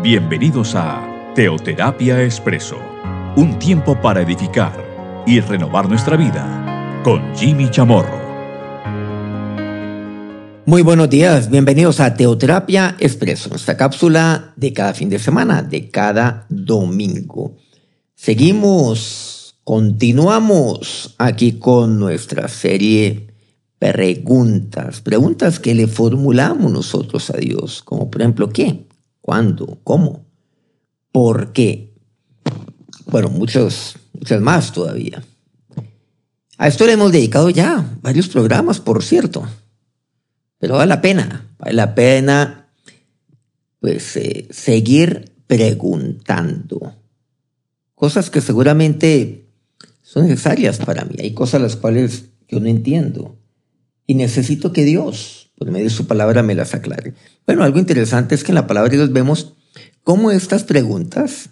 Bienvenidos a Teoterapia Expreso, un tiempo para edificar y renovar nuestra vida con Jimmy Chamorro. Muy buenos días, bienvenidos a Teoterapia Expreso, nuestra cápsula de cada fin de semana, de cada domingo. Seguimos, continuamos aquí con nuestra serie preguntas, preguntas que le formulamos nosotros a Dios, como por ejemplo, ¿qué? ¿Cuándo? ¿Cómo? ¿Por qué? Bueno, muchos, muchas más todavía. A esto le hemos dedicado ya varios programas, por cierto. Pero vale la pena, vale la pena pues eh, seguir preguntando. Cosas que seguramente son necesarias para mí. Hay cosas las cuales yo no entiendo. Y necesito que Dios por medio de su palabra me las aclare. Bueno, algo interesante es que en la palabra de Dios vemos cómo estas preguntas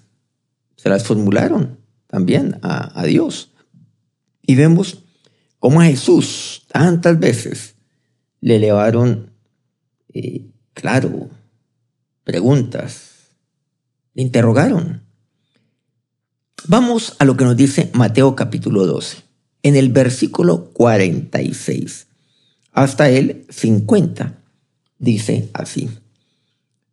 se las formularon también a, Dios. Y vemos cómo a Jesús tantas veces le elevaron, eh, claro, preguntas, le interrogaron. Vamos a lo que nos dice Mateo capítulo 12, en el versículo 46 hasta el 50. Dice así.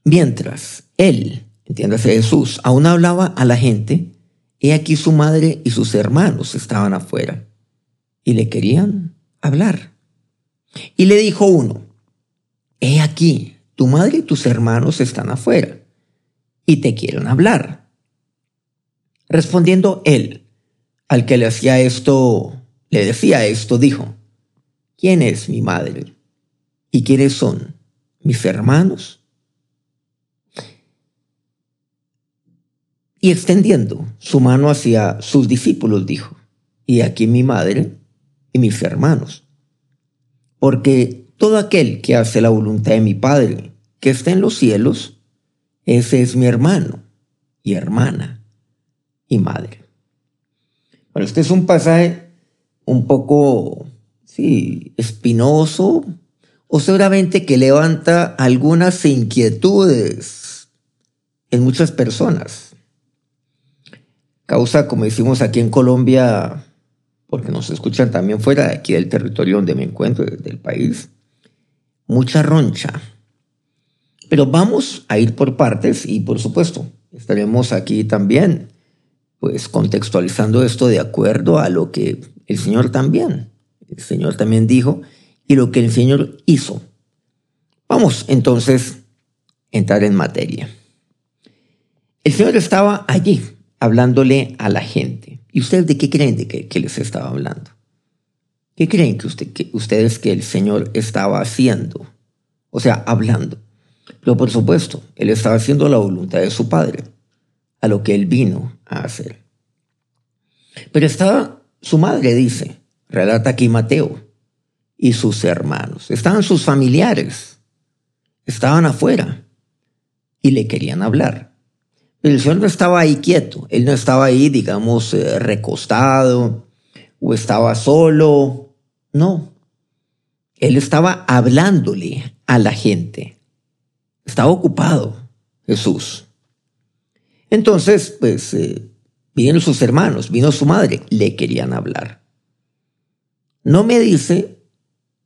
Mientras él, entiéndase Jesús, aún hablaba a la gente, he aquí su madre y sus hermanos estaban afuera y le querían hablar. Y le dijo uno, he aquí, tu madre y tus hermanos están afuera y te quieren hablar. Respondiendo él, al que le hacía esto, le decía esto, dijo, ¿Quién es mi madre? ¿Y quiénes son mis hermanos? Y extendiendo su mano hacia sus discípulos, dijo, y aquí mi madre y mis hermanos. Porque todo aquel que hace la voluntad de mi Padre, que está en los cielos, ese es mi hermano y hermana y madre. Bueno, este es un pasaje un poco sí, espinoso, o seguramente que levanta algunas inquietudes en muchas personas. Causa, como decimos aquí en Colombia, porque nos escuchan también fuera de aquí del territorio donde me encuentro, del país, mucha roncha. Pero vamos a ir por partes y por supuesto estaremos aquí también, pues contextualizando esto de acuerdo a lo que el Señor también el Señor también dijo, y lo que el Señor hizo. Vamos entonces a entrar en materia. El Señor estaba allí hablándole a la gente. ¿Y ustedes de qué creen de que, les estaba hablando? ¿Qué creen que, usted, que ustedes que el Señor estaba haciendo? O sea, hablando. Pero por supuesto, Él estaba haciendo la voluntad de su Padre, a lo que Él vino a hacer. Pero estaba su madre, dice, relata aquí Mateo, y sus hermanos. Estaban sus familiares, estaban afuera y le querían hablar. el Señor no estaba ahí quieto, él no estaba ahí, digamos, eh, recostado o estaba solo, no. Él estaba hablándole a la gente. Estaba ocupado Jesús. Entonces, pues, eh, sus hermanos, vino su madre, le querían hablar. No me dice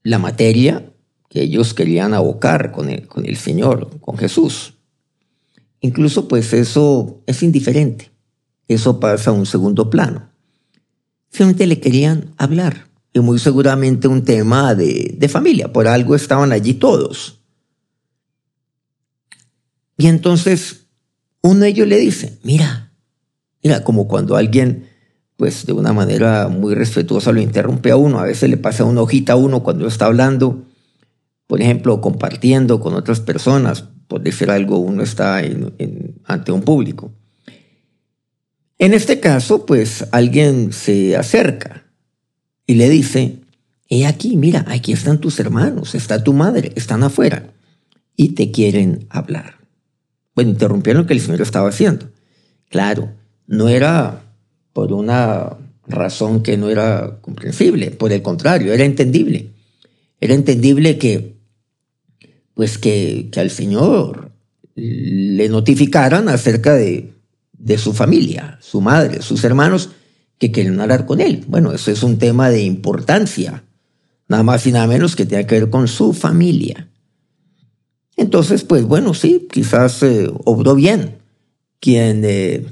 la materia que ellos querían abocar con el, con el Señor, con Jesús. Incluso pues eso es indiferente. Eso pasa a un segundo plano. Simplemente le querían hablar. Y muy seguramente un tema de, de familia. Por algo estaban allí todos. Y entonces uno de ellos le dice, mira, mira, como cuando alguien pues de una manera muy respetuosa lo interrumpe a uno. A veces le pasa una hojita a uno cuando está hablando, por ejemplo, compartiendo con otras personas, por decir algo, uno está ante un público. En este caso, pues alguien se acerca y le dice, he aquí, mira, aquí están tus hermanos, está tu madre, están afuera y te quieren hablar. Bueno, interrumpieron lo que el Señor estaba haciendo. Claro, no era por una razón que no era comprensible, por el contrario, era entendible. Era entendible que, pues que, que al Señor le notificaran acerca de, de su familia, su madre, sus hermanos que querían hablar con él. Bueno, eso es un tema de importancia, nada más y nada menos que tiene que ver con su familia. Entonces, pues bueno, sí, quizás eh, obró bien quien, eh,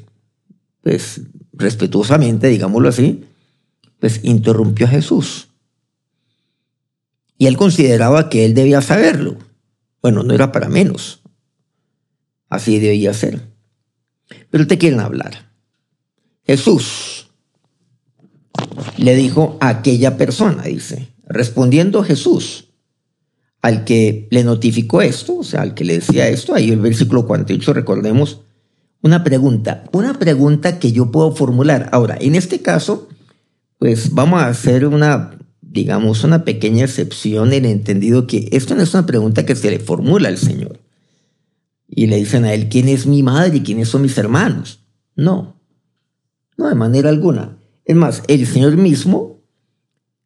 pues respetuosamente, digámoslo así, pues interrumpió a Jesús. Y él consideraba que él debía saberlo. Bueno, no era para menos. Así debía ser. Pero te quieren hablar. Jesús le dijo a aquella persona, dice, respondiendo Jesús, al que le notificó esto, o sea, al que le decía esto, ahí el versículo 48, recordemos, una pregunta, una pregunta que yo puedo formular. Ahora, en este caso, pues vamos a hacer una, digamos, una pequeña excepción en el entendido que esto no es una pregunta que se le formula al Señor. Y le dicen a él, ¿quién es mi madre y quiénes son mis hermanos? No, no de manera alguna. Es más, el Señor mismo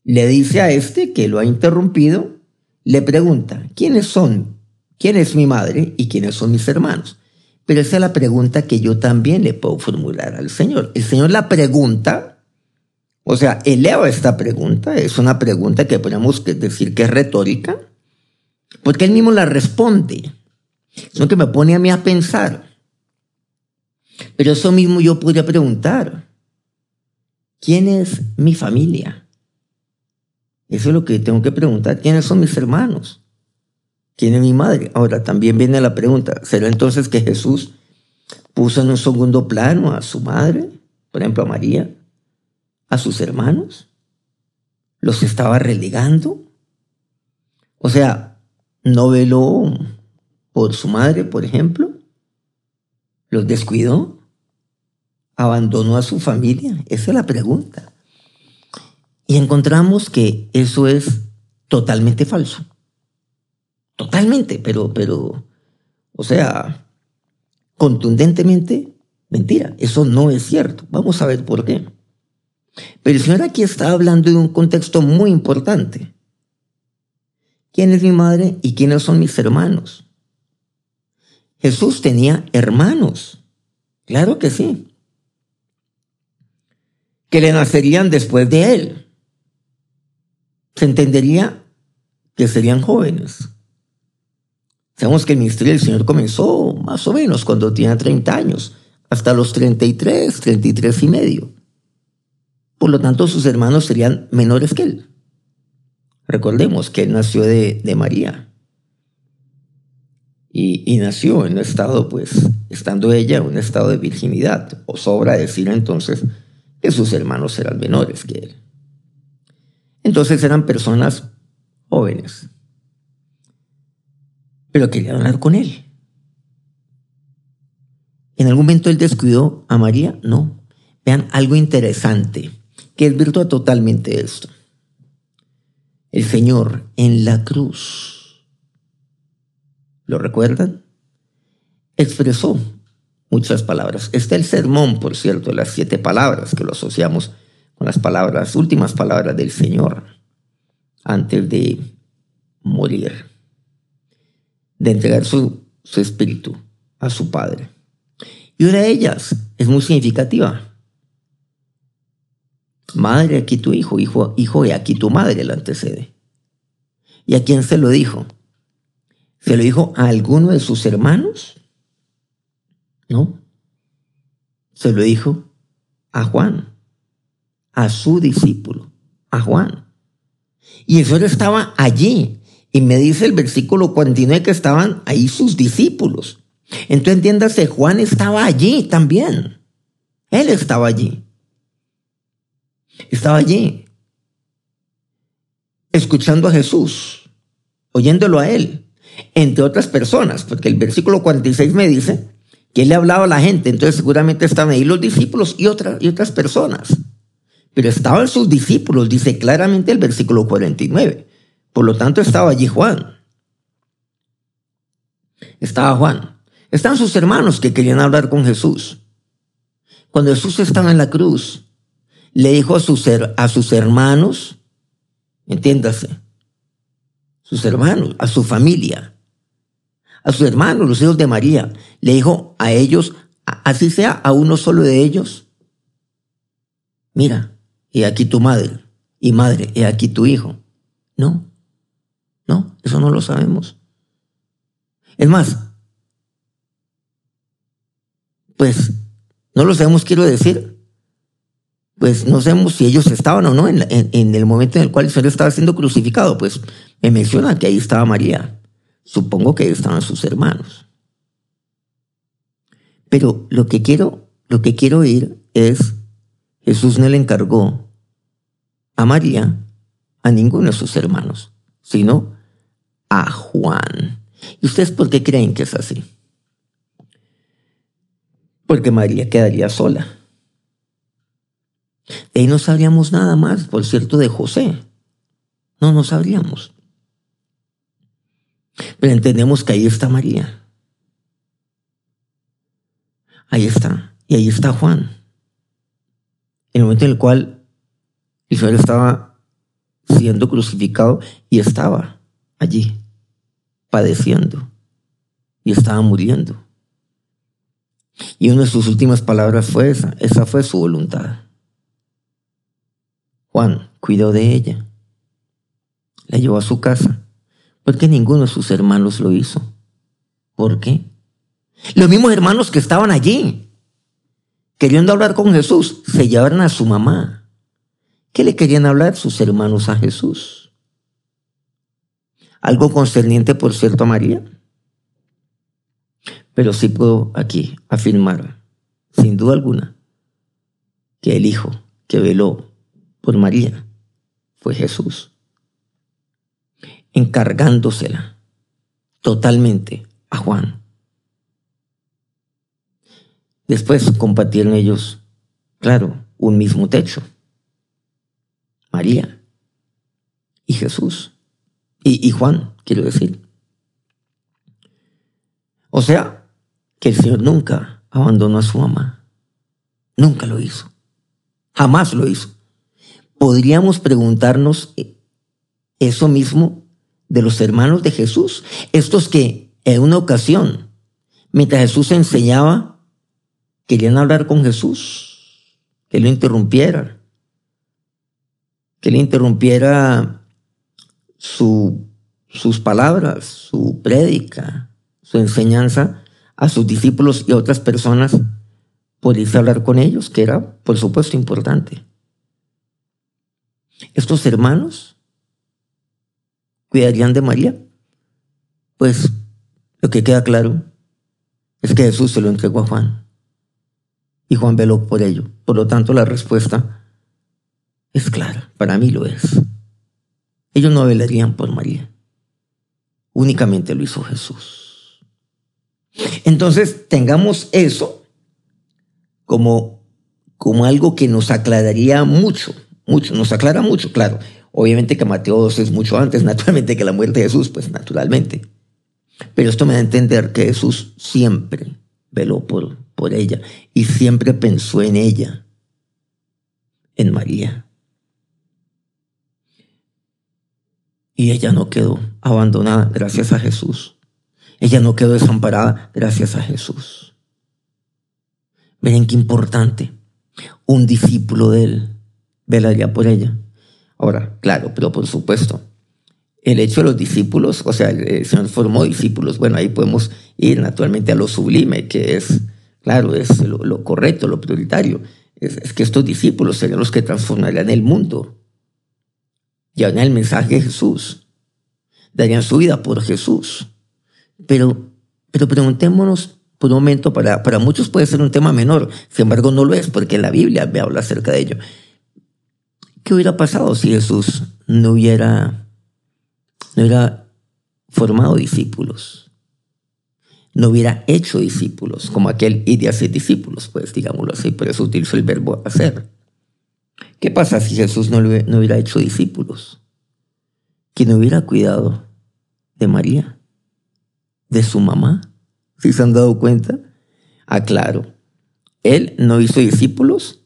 le dice a este que lo ha interrumpido, le pregunta, ¿quiénes son? ¿Quién es mi madre y quiénes son mis hermanos? Pero esa es la pregunta que yo también le puedo formular al Señor. El Señor la pregunta, o sea, eleva esta pregunta, es una pregunta que podemos decir que es retórica, porque Él mismo la responde, sino que me pone a mí a pensar. Pero eso mismo yo podría preguntar, ¿quién es mi familia? Eso es lo que tengo que preguntar, ¿quiénes son mis hermanos? ¿Quién es mi madre? Ahora también viene la pregunta, ¿será entonces que Jesús puso en un segundo plano a su madre, por ejemplo a María, a sus hermanos? ¿Los estaba relegando? O sea, ¿no veló por su madre, por ejemplo? ¿Los descuidó? ¿Abandonó a su familia? Esa es la pregunta. Y encontramos que eso es totalmente falso. Totalmente, pero, pero, o sea, contundentemente, mentira. Eso no es cierto. Vamos a ver por qué. Pero el Señor aquí está hablando de un contexto muy importante. ¿Quién es mi madre y quiénes son mis hermanos? Jesús tenía hermanos. Claro que sí. Que le nacerían después de él. Se entendería que serían jóvenes. Sabemos que el ministerio del Señor comenzó más o menos cuando tenía 30 años, hasta los 33, 33 y medio. Por lo tanto, sus hermanos serían menores que él. Recordemos que él nació de, María. Y, nació en un estado, pues, estando ella en un estado de virginidad. O sobra decir entonces que sus hermanos eran menores que él. Entonces eran personas jóvenes pero quería hablar con él. ¿En algún momento él descuidó a María? No. Vean algo interesante, que es virtud totalmente esto. El Señor en la cruz, ¿lo recuerdan? Expresó muchas palabras. Está el sermón, por cierto, las siete palabras que lo asociamos con las palabras, últimas palabras del Señor antes de morir de entregar su, espíritu a su Padre. Y una de ellas es muy significativa. Madre, aquí tu hijo, hijo, hijo, y aquí tu madre la antecede. ¿Y a quién se lo dijo? ¿Se lo dijo a alguno de sus hermanos? No. Se lo dijo a Juan, a su discípulo, a Juan. Y el Señor estaba allí y me dice el versículo 49 que estaban ahí sus discípulos. Entonces entiéndase, Juan estaba allí también. Él estaba allí. Estaba allí. Escuchando a Jesús, oyéndolo a él, entre otras personas, porque el versículo 46 me dice que él le hablaba a la gente, entonces seguramente estaban ahí los discípulos y, otras y otras personas. Pero estaban sus discípulos, dice claramente el versículo 49. Por lo tanto, estaba allí Juan. Estaba Juan. Estaban sus hermanos que querían hablar con Jesús. Cuando Jesús estaba en la cruz, le dijo a sus, a sus hermanos, entiéndase, sus hermanos, a su familia, a sus hermanos, los hijos de María. Le dijo a ellos, así sea a uno solo de ellos. Mira, he aquí tu madre, y madre, he aquí tu hijo. No, no, eso no lo sabemos. Es más, pues no lo sabemos, quiero decir, pues no sabemos si ellos estaban o no en, el momento en el cual el Señor estaba siendo crucificado. Pues me menciona que ahí estaba María. Supongo que ahí estaban sus hermanos. Pero lo que quiero, lo que quiero oír es, Jesús no le encargó a María, a ninguno de sus hermanos, sino a Juan. ¿Y ustedes por qué creen que es así? Porque María quedaría sola. De ahí no sabríamos nada más, por cierto, de José. No, no sabríamos. Pero entendemos que ahí está María. Ahí está. Y ahí está Juan. En el momento en el cual Israel estaba siendo crucificado y estaba allí, padeciendo, y estaba muriendo. Y una de sus últimas palabras fue esa, esa fue su voluntad. Juan cuidó de ella. La llevó a su casa. porque ninguno de sus hermanos lo hizo? ¿Por qué? Los mismos hermanos que estaban allí, queriendo hablar con Jesús, se llevaron a su mamá. ¿Qué le querían hablar sus hermanos a Jesús? Algo concerniente, por cierto, a María. Pero sí puedo aquí afirmar, sin duda alguna, que el Hijo que veló por María fue Jesús, encargándosela totalmente a Juan. Después compartieron ellos, claro, un mismo techo. María y Jesús. Y, Juan, quiero decir. O sea, que el Señor nunca abandonó a su mamá. Nunca lo hizo. Jamás lo hizo podríamos preguntarnos eso mismo de los hermanos de Jesús, estos que en una ocasión, mientras Jesús enseñaba, querían hablar con Jesús, que lo interrumpiera, que le interrumpiera su, sus palabras, su prédica, su enseñanza a sus discípulos y a otras personas por irse a hablar con ellos, que era, por supuesto, importante. ¿Estos hermanos cuidarían de María? Pues lo que queda claro es que Jesús se lo entregó a Juan y Juan veló por ello. Por lo tanto, la respuesta es clara, para mí lo es. Ellos no velarían por María, únicamente lo hizo Jesús. Entonces, tengamos eso como, como algo que nos aclararía mucho mucho, nos aclara mucho, claro. Obviamente que Mateo 2 es mucho antes, naturalmente, que la muerte de Jesús, pues naturalmente. Pero esto me da a entender que Jesús siempre veló por, por ella y siempre pensó en ella, en María. Y ella no quedó abandonada gracias a Jesús. Ella no quedó desamparada gracias a Jesús. Miren qué importante. Un discípulo de él velaría por ella. Ahora, claro, pero por supuesto, el hecho de los discípulos, o sea, el Señor formó discípulos, bueno, ahí podemos ir naturalmente a lo sublime, que es, claro, es lo, correcto, lo prioritario, es, que estos discípulos serían los que transformarían el mundo, llevarían el mensaje de Jesús, darían su vida por Jesús. Pero, pero preguntémonos por un momento, para, para muchos puede ser un tema menor, sin embargo no lo es, porque la Biblia me habla acerca de ello. ¿Qué hubiera pasado si Jesús no hubiera, no hubiera formado discípulos? No hubiera hecho discípulos, como aquel y de hacer discípulos, pues digámoslo así, por eso utilizo el verbo hacer. ¿Qué pasa si Jesús no, no hubiera hecho discípulos? No hubiera cuidado de María, de su mamá. ¿Sí se han dado cuenta? Aclaro, ah, él no hizo discípulos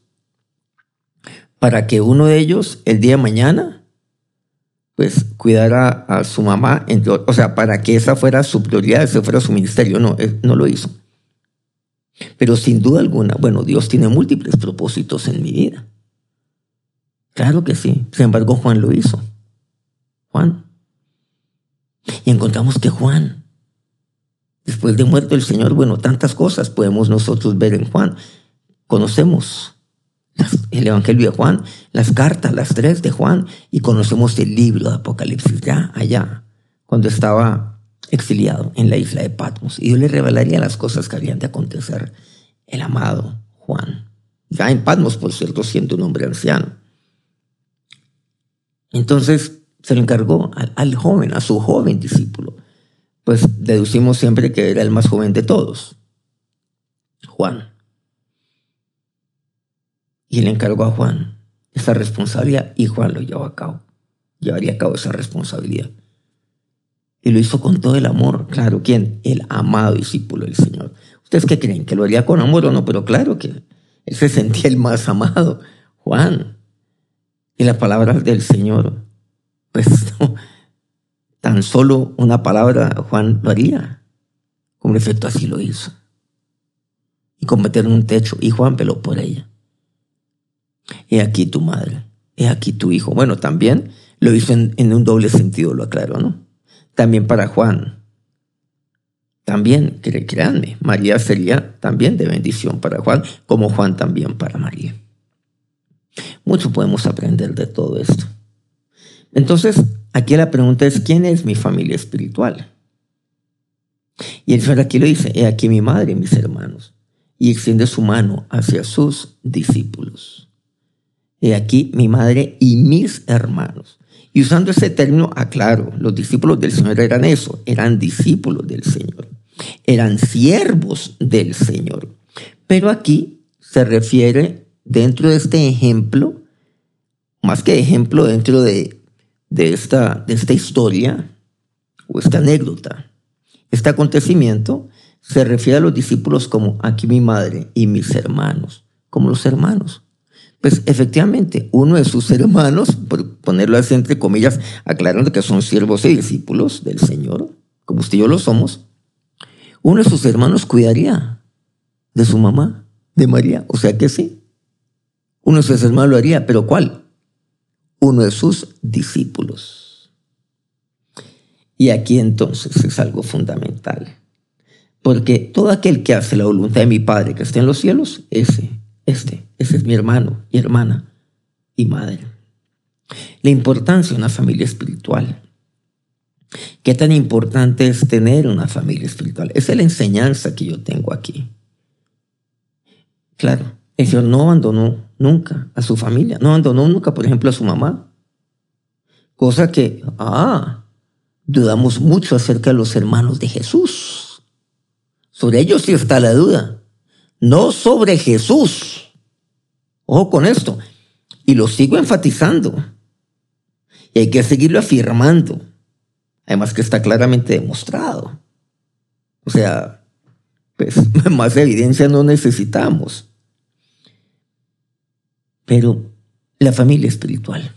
para que uno de ellos el día de mañana pues cuidara a su mamá, o sea, para que esa fuera su prioridad, ese fuera su ministerio. No, no lo hizo. Pero sin duda alguna, bueno, Dios tiene múltiples propósitos en mi vida. Claro que sí. Sin embargo, Juan lo hizo. Juan. Y encontramos que Juan, después de muerto el Señor, bueno, tantas cosas podemos nosotros ver en Juan. Conocemos el Evangelio de Juan, las cartas, las tres de Juan, y conocemos el libro de Apocalipsis ya allá, cuando estaba exiliado en la isla de Patmos. Y yo le revelaría las cosas que habían de acontecer el amado Juan. Ya en Patmos, por cierto, siendo un hombre anciano. Entonces se lo encargó al, joven, a su joven discípulo. Pues deducimos siempre que era el más joven de todos, Juan y le encargó a Juan esa responsabilidad y Juan lo llevó a cabo, llevaría a cabo esa responsabilidad. Y lo hizo con todo el amor, claro, ¿quién? El amado discípulo del Señor. ¿Ustedes qué creen? ¿Que lo haría con amor o no? Pero claro que él se sentía el más amado, Juan. Y las palabras del Señor, pues no, tan solo una palabra Juan lo haría. Como efecto así lo hizo. Y convertir en un techo. Y Juan peló por ella. He aquí tu madre, he aquí tu hijo. Bueno, también lo hizo en, un doble sentido, lo aclaro, ¿no? También para Juan. También, créanme, María sería también de bendición para Juan, como Juan también para María. Mucho podemos aprender de todo esto. Entonces, aquí la pregunta es, ¿quién es mi familia espiritual? Y el Señor aquí lo dice, he aquí mi madre y mis hermanos, y extiende su mano hacia sus discípulos. He aquí mi madre y mis hermanos. Y usando ese término, aclaro, los discípulos del Señor eran eso, eran discípulos del Señor, eran siervos del Señor. Pero aquí se refiere dentro de este ejemplo, más que ejemplo dentro de, de, esta, de esta historia o esta anécdota, este acontecimiento, se refiere a los discípulos como aquí mi madre y mis hermanos, como los hermanos. Pues efectivamente, uno de sus hermanos, por ponerlo así entre comillas, aclarando que son siervos y discípulos del Señor, como usted y yo lo somos, uno de sus hermanos cuidaría de su mamá, de María. O sea que sí. Uno de sus hermanos lo haría, pero ¿cuál? Uno de sus discípulos. Y aquí entonces es algo fundamental. Porque todo aquel que hace la voluntad de mi Padre que está en los cielos, ese este, ese es mi hermano y hermana y madre. La importancia de una familia espiritual. ¿Qué tan importante es tener una familia espiritual? Esa es la enseñanza que yo tengo aquí. Claro, el Señor no abandonó nunca a su familia, no abandonó nunca, por ejemplo, a su mamá. Cosa que, ah, dudamos mucho acerca de los hermanos de Jesús. Sobre ellos sí está la duda no sobre Jesús. Ojo con esto. Y lo sigo enfatizando. Y hay que seguirlo afirmando. Además que está claramente demostrado. O sea, pues más evidencia no necesitamos. Pero la familia espiritual.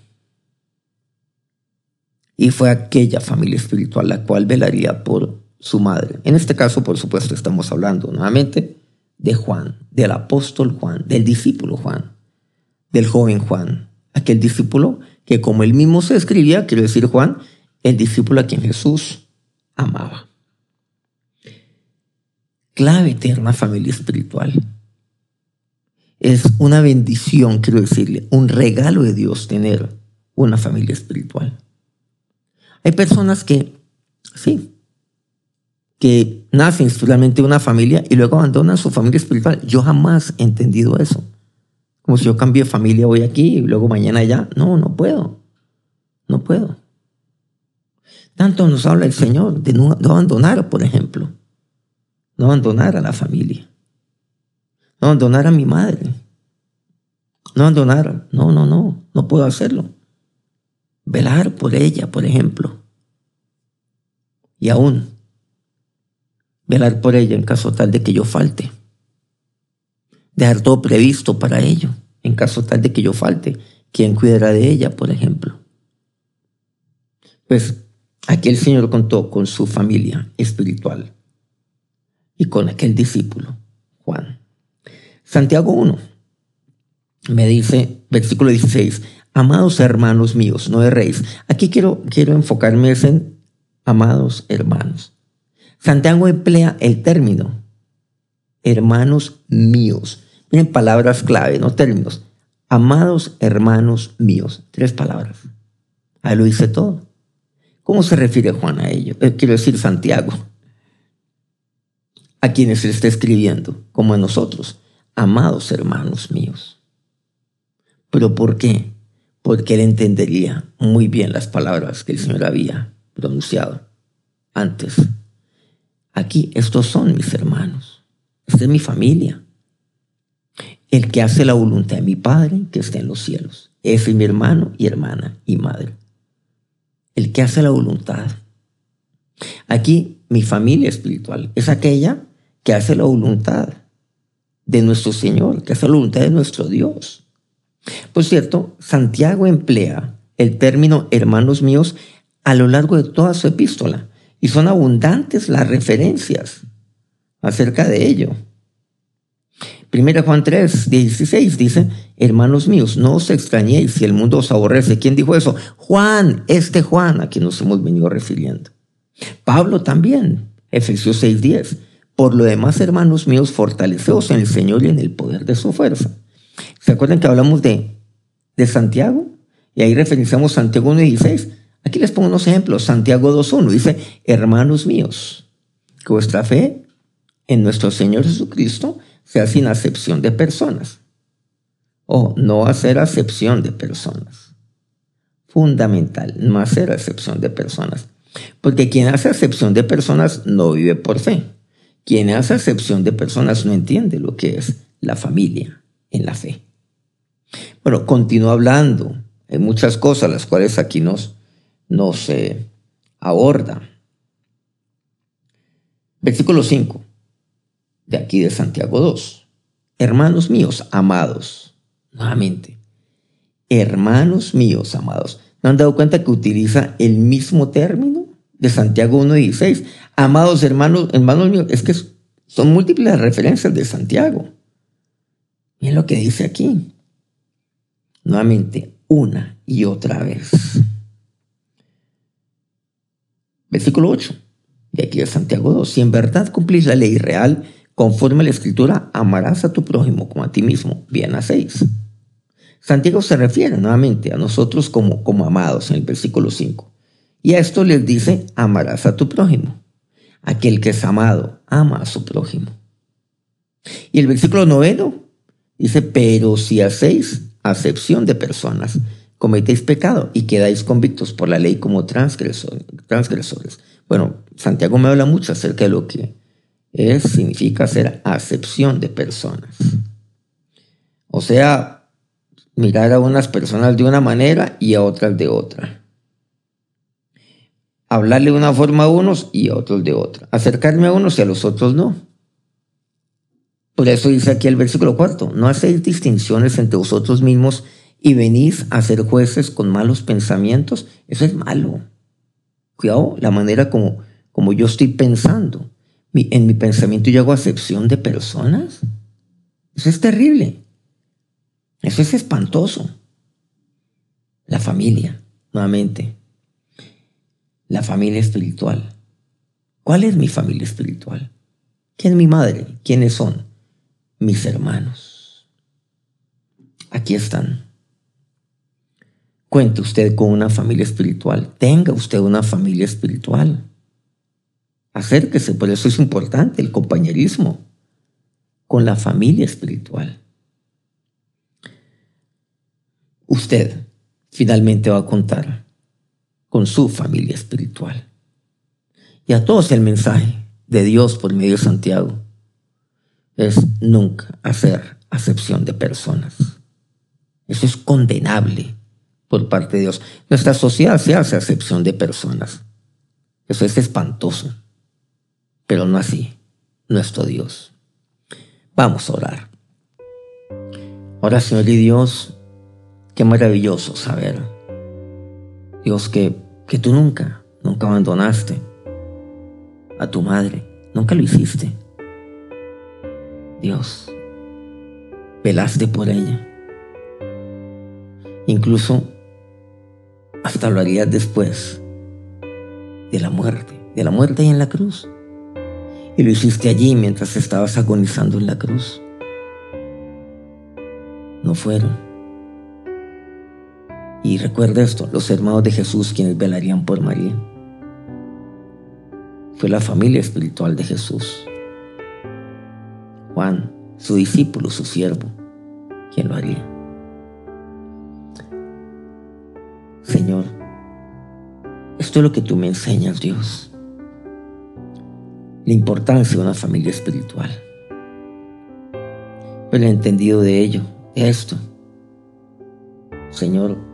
Y fue aquella familia espiritual la cual velaría por su madre. En este caso, por supuesto, estamos hablando nuevamente de Juan, del apóstol Juan, del discípulo Juan, del joven Juan, aquel discípulo que como él mismo se escribía, quiero decir Juan, el discípulo a quien Jesús amaba. Clave eterna familia espiritual. Es una bendición, quiero decirle, un regalo de Dios tener una familia espiritual. Hay personas que, sí, que nacen solamente una familia y luego abandonan su familia espiritual. Yo jamás he entendido eso. Como si yo cambie de familia hoy aquí y luego mañana allá. No, no puedo. No puedo. Tanto nos habla el Señor de no, abandonar, por ejemplo. No abandonar a la familia. No abandonar a mi madre. No abandonar. No, no, no. No puedo hacerlo. Velar por ella, por ejemplo. Y aún velar por ella en caso tal de que yo falte. Dejar todo previsto para ello, en caso tal de que yo falte. ¿Quién cuidará de ella, por ejemplo? Pues aquí el Señor contó con su familia espiritual y con aquel discípulo, Juan. Santiago 1 me dice, versículo 16, amados hermanos míos, no erréis. Aquí quiero, quiero enfocarme en amados hermanos. Santiago emplea el término hermanos míos. Miren palabras clave, no términos. Amados hermanos míos. Tres palabras. Ahí lo dice todo. ¿Cómo se refiere Juan a ello? Eh, quiero decir Santiago. A quienes le está escribiendo, como a nosotros. Amados hermanos míos. ¿Pero por qué? Porque él entendería muy bien las palabras que el Señor había pronunciado antes. Aquí, estos son mis hermanos. Esta es mi familia. El que hace la voluntad de mi Padre que está en los cielos. Ese es mi hermano y hermana y madre. El que hace la voluntad. Aquí mi familia espiritual es aquella que hace la voluntad de nuestro Señor, que hace la voluntad de nuestro Dios. Por cierto, Santiago emplea el término hermanos míos a lo largo de toda su epístola y son abundantes las referencias acerca de ello. Primera Juan 3, 16 dice, hermanos míos, no os extrañéis si el mundo os aborrece. ¿Quién dijo eso? Juan, este Juan a quien nos hemos venido refiriendo. Pablo también, Efesios 6, 10. Por lo demás, hermanos míos, fortaleceos en el Señor y en el poder de su fuerza. ¿Se acuerdan que hablamos de, de Santiago? Y ahí referenciamos Santiago 1.16. Aquí les pongo unos ejemplos. Santiago 2.1 dice, hermanos míos, que vuestra fe en nuestro Señor Jesucristo sea sin acepción de personas. O no hacer acepción de personas. Fundamental, no hacer acepción de personas. Porque quien hace acepción de personas no vive por fe. Quien hace acepción de personas no entiende lo que es la familia en la fe. Bueno, continúa hablando. Hay muchas cosas las cuales aquí nos, nos eh, aborda. Versículo 5 de aquí de Santiago 2. Hermanos míos, amados, nuevamente, hermanos míos, amados, ¿no han dado cuenta que utiliza el mismo término de Santiago 1.16? Amados hermanos, hermanos míos, es que son múltiples referencias de Santiago. Miren lo que dice aquí. Nuevamente, una y otra vez. Versículo 8 de aquí de Santiago 2. Si en verdad cumplís la ley real, Conforme a la escritura, amarás a tu prójimo como a ti mismo. Bien hacéis. Santiago se refiere nuevamente a nosotros como, como amados en el versículo 5. Y a esto les dice, amarás a tu prójimo. Aquel que es amado, ama a su prójimo. Y el versículo noveno dice, pero si hacéis acepción de personas, cometéis pecado y quedáis convictos por la ley como transgresores. Bueno, Santiago me habla mucho acerca de lo que es, significa hacer acepción de personas. O sea, mirar a unas personas de una manera y a otras de otra. Hablarle de una forma a unos y a otros de otra. Acercarme a unos y a los otros no. Por eso dice aquí el versículo cuarto, no hacéis distinciones entre vosotros mismos y venís a ser jueces con malos pensamientos. Eso es malo. Cuidado la manera como, como yo estoy pensando en mi pensamiento yo hago acepción de personas. Eso es terrible. Eso es espantoso. La familia, nuevamente. La familia espiritual. ¿Cuál es mi familia espiritual? ¿Quién es mi madre? ¿Quiénes son? Mis hermanos. Aquí están. Cuente usted con una familia espiritual. Tenga usted una familia espiritual. Acérquese, por eso es importante el compañerismo con la familia espiritual. Usted finalmente va a contar con su familia espiritual. Y a todos el mensaje de Dios por medio de Santiago es nunca hacer acepción de personas. Eso es condenable por parte de Dios. Nuestra sociedad se hace acepción de personas. Eso es espantoso pero no así nuestro Dios. Vamos a orar. Ahora, Señor y Dios, qué maravilloso saber, Dios, que que tú nunca, nunca abandonaste a tu madre, nunca lo hiciste. Dios, velaste por ella. Incluso hasta lo harías después de la muerte, de la muerte y en la cruz. Y lo hiciste allí mientras estabas agonizando en la cruz. No fueron. Y recuerda esto, los hermanos de Jesús quienes velarían por María. Fue la familia espiritual de Jesús. Juan, su discípulo, su siervo, quien lo haría. Señor, esto es lo que tú me enseñas, Dios. La importancia de una familia espiritual. El entendido de ello, de esto. Señor,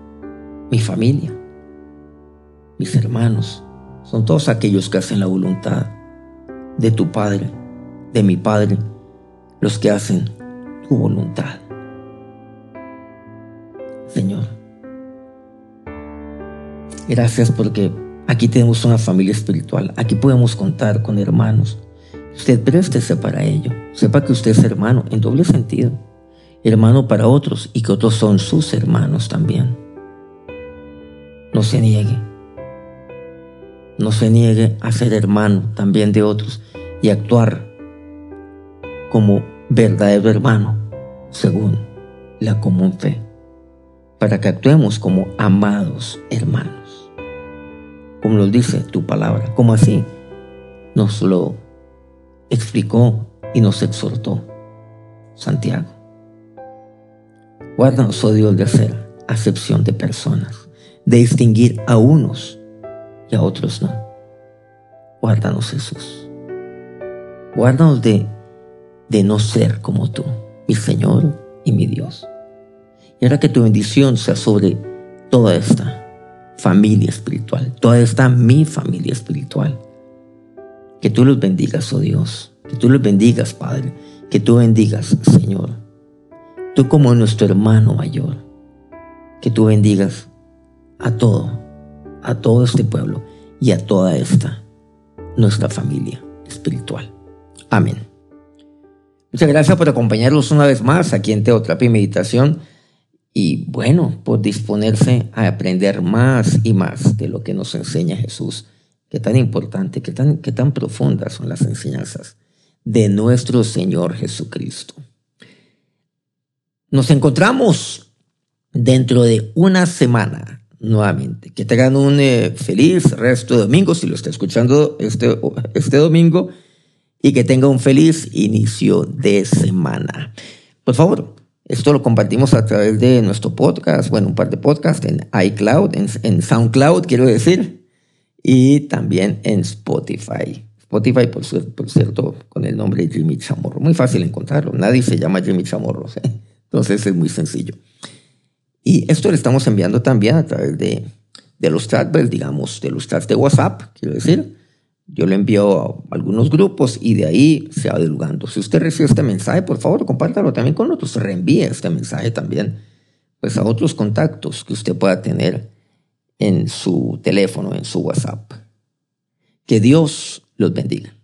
mi familia, mis hermanos, son todos aquellos que hacen la voluntad de tu Padre, de mi Padre, los que hacen tu voluntad. Señor, gracias porque aquí tenemos una familia espiritual, aquí podemos contar con hermanos. Usted préstese para ello, sepa que usted es hermano en doble sentido, hermano para otros y que otros son sus hermanos también. No se niegue, no se niegue a ser hermano también de otros y actuar como verdadero hermano, según la común fe, para que actuemos como amados hermanos. Como nos dice tu palabra, como así nos lo explicó y nos exhortó Santiago. Guárdanos, oh Dios, de hacer acepción de personas, de distinguir a unos y a otros no. Guárdanos, Jesús. Guárdanos de de no ser como tú, mi Señor y mi Dios. Y ahora que tu bendición sea sobre toda esta familia espiritual, toda esta mi familia espiritual. Que tú los bendigas, oh Dios, que tú los bendigas, Padre, que tú bendigas, Señor. Tú como nuestro hermano mayor, que tú bendigas a todo, a todo este pueblo y a toda esta, nuestra familia espiritual. Amén. Muchas gracias por acompañarnos una vez más aquí en Teoterapia y Meditación y bueno, por disponerse a aprender más y más de lo que nos enseña Jesús. Qué tan importante, qué tan, qué tan profundas son las enseñanzas de nuestro Señor Jesucristo. Nos encontramos dentro de una semana nuevamente. Que tengan un eh, feliz resto de domingo, si lo está escuchando este, este domingo y que tenga un feliz inicio de semana. Por favor, esto lo compartimos a través de nuestro podcast, bueno, un par de podcasts en iCloud, en, SoundCloud, quiero decir, y también en Spotify. Spotify, por, cierto, con el nombre Jimmy Chamorro. Muy fácil encontrarlo. Nadie se llama Jimmy Chamorro. Entonces es muy sencillo. Y esto lo estamos enviando también a través de, de los chats, digamos, de los chats de WhatsApp, quiero decir. Yo le envío a algunos grupos y de ahí se va divulgando. Si usted recibe este mensaje, por favor, compártalo también con otros. Reenvíe este mensaje también pues, a otros contactos que usted pueda tener en su teléfono, en su WhatsApp. Que Dios los bendiga.